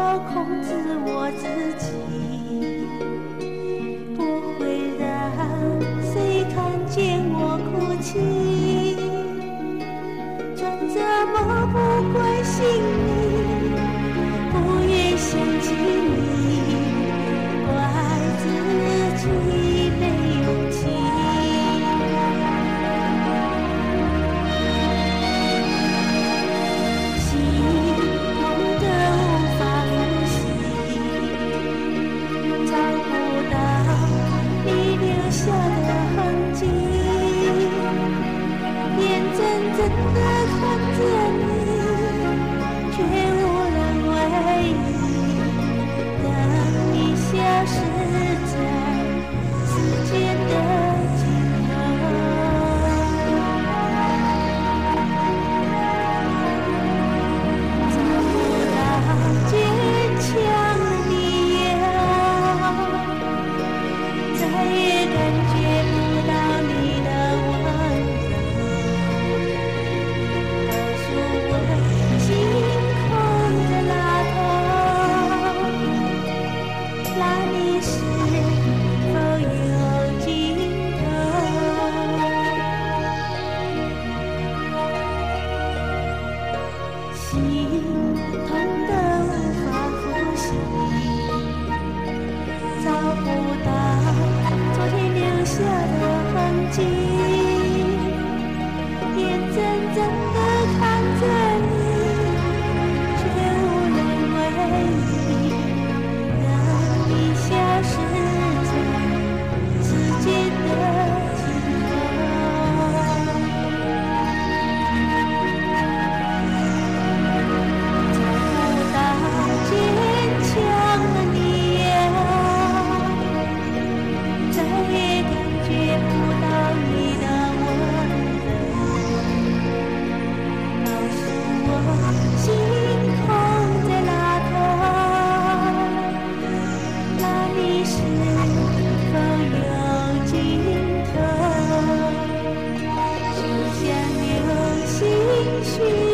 要控制我自己。眼睁睁地看着你。心。心。